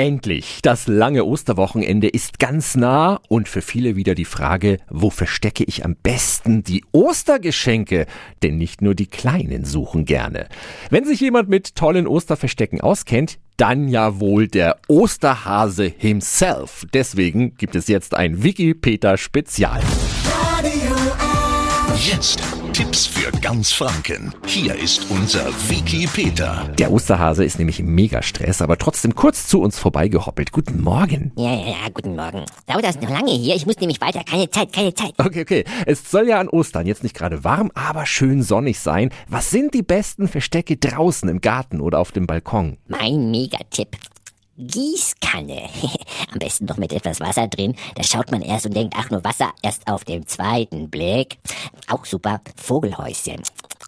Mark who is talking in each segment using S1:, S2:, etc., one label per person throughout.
S1: Endlich, das lange Osterwochenende ist ganz nah und für viele wieder die Frage, wo verstecke ich am besten die Ostergeschenke? Denn nicht nur die Kleinen suchen gerne. Wenn sich jemand mit tollen Osterverstecken auskennt, dann ja wohl der Osterhase himself. Deswegen gibt es jetzt ein Wiki-Peter Spezial.
S2: Jetzt Tipps für ganz Franken. Hier ist unser Wiki Peter.
S1: Der Osterhase ist nämlich im Megastress, aber trotzdem kurz zu uns vorbeigehoppelt. Guten Morgen.
S3: Ja, ja, ja, guten Morgen. Dauert das noch lange hier? Ich muss nämlich weiter. Keine Zeit, keine Zeit.
S1: Okay, okay. Es soll ja an Ostern jetzt nicht gerade warm, aber schön sonnig sein. Was sind die besten Verstecke draußen im Garten oder auf dem Balkon?
S3: Mein Megatipp. Gießkanne. Am besten noch mit etwas Wasser drin. Da schaut man erst und denkt, ach nur Wasser, erst auf dem zweiten Blick. Auch super. Vogelhäuschen.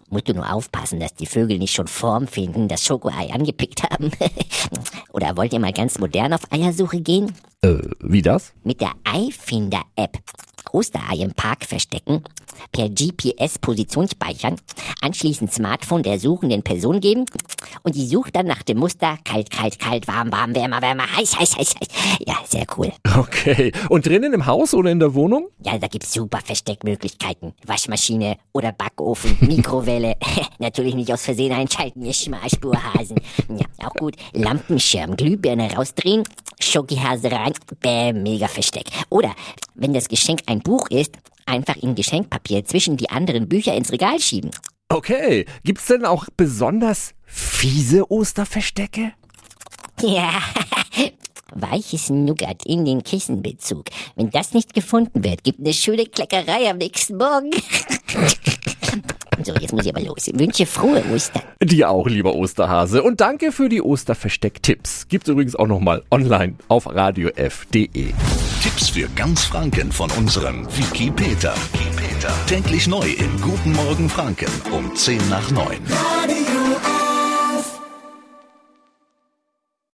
S3: Musst du nur aufpassen, dass die Vögel nicht schon Form finden, das Schokoei angepickt haben. Oder wollt ihr mal ganz modern auf Eiersuche gehen?
S1: Äh, wie das?
S3: Mit der Eifinder-App. Osterei im Park verstecken, per GPS Position speichern, anschließend Smartphone der suchenden Person geben und die sucht dann nach dem Muster kalt, kalt, kalt, warm, warm, wärmer, wärmer, heiß, heiß, heiß, heiß. Ja, sehr cool.
S1: Okay. Und drinnen im Haus oder in der Wohnung?
S3: Ja, da gibt's super Versteckmöglichkeiten. Waschmaschine oder Backofen, Mikrowelle. Natürlich nicht aus Versehen einschalten, ihr Schmalspurhasen. Ja, auch gut. Lampenschirm, Glühbirne rausdrehen, Schokihase rein, bäm, mega Versteck. Oder, wenn das Geschenk ein Buch ist, einfach in Geschenkpapier zwischen die anderen Bücher ins Regal schieben.
S1: Okay. Gibt's denn auch besonders fiese Osterverstecke?
S3: Ja, weiches Nougat in den Kissenbezug. Wenn das nicht gefunden wird, gibt eine schöne Kleckerei am nächsten Morgen. muss ich aber los. Ich wünsche frohe Ostern.
S1: Dir auch, lieber Osterhase. Und danke für die Osterversteck-Tipps. Gibt's übrigens auch nochmal online auf radiof.de.
S2: Tipps für ganz Franken von unserem Wiki Peter. Täglich neu im Guten Morgen Franken um 10 nach 9.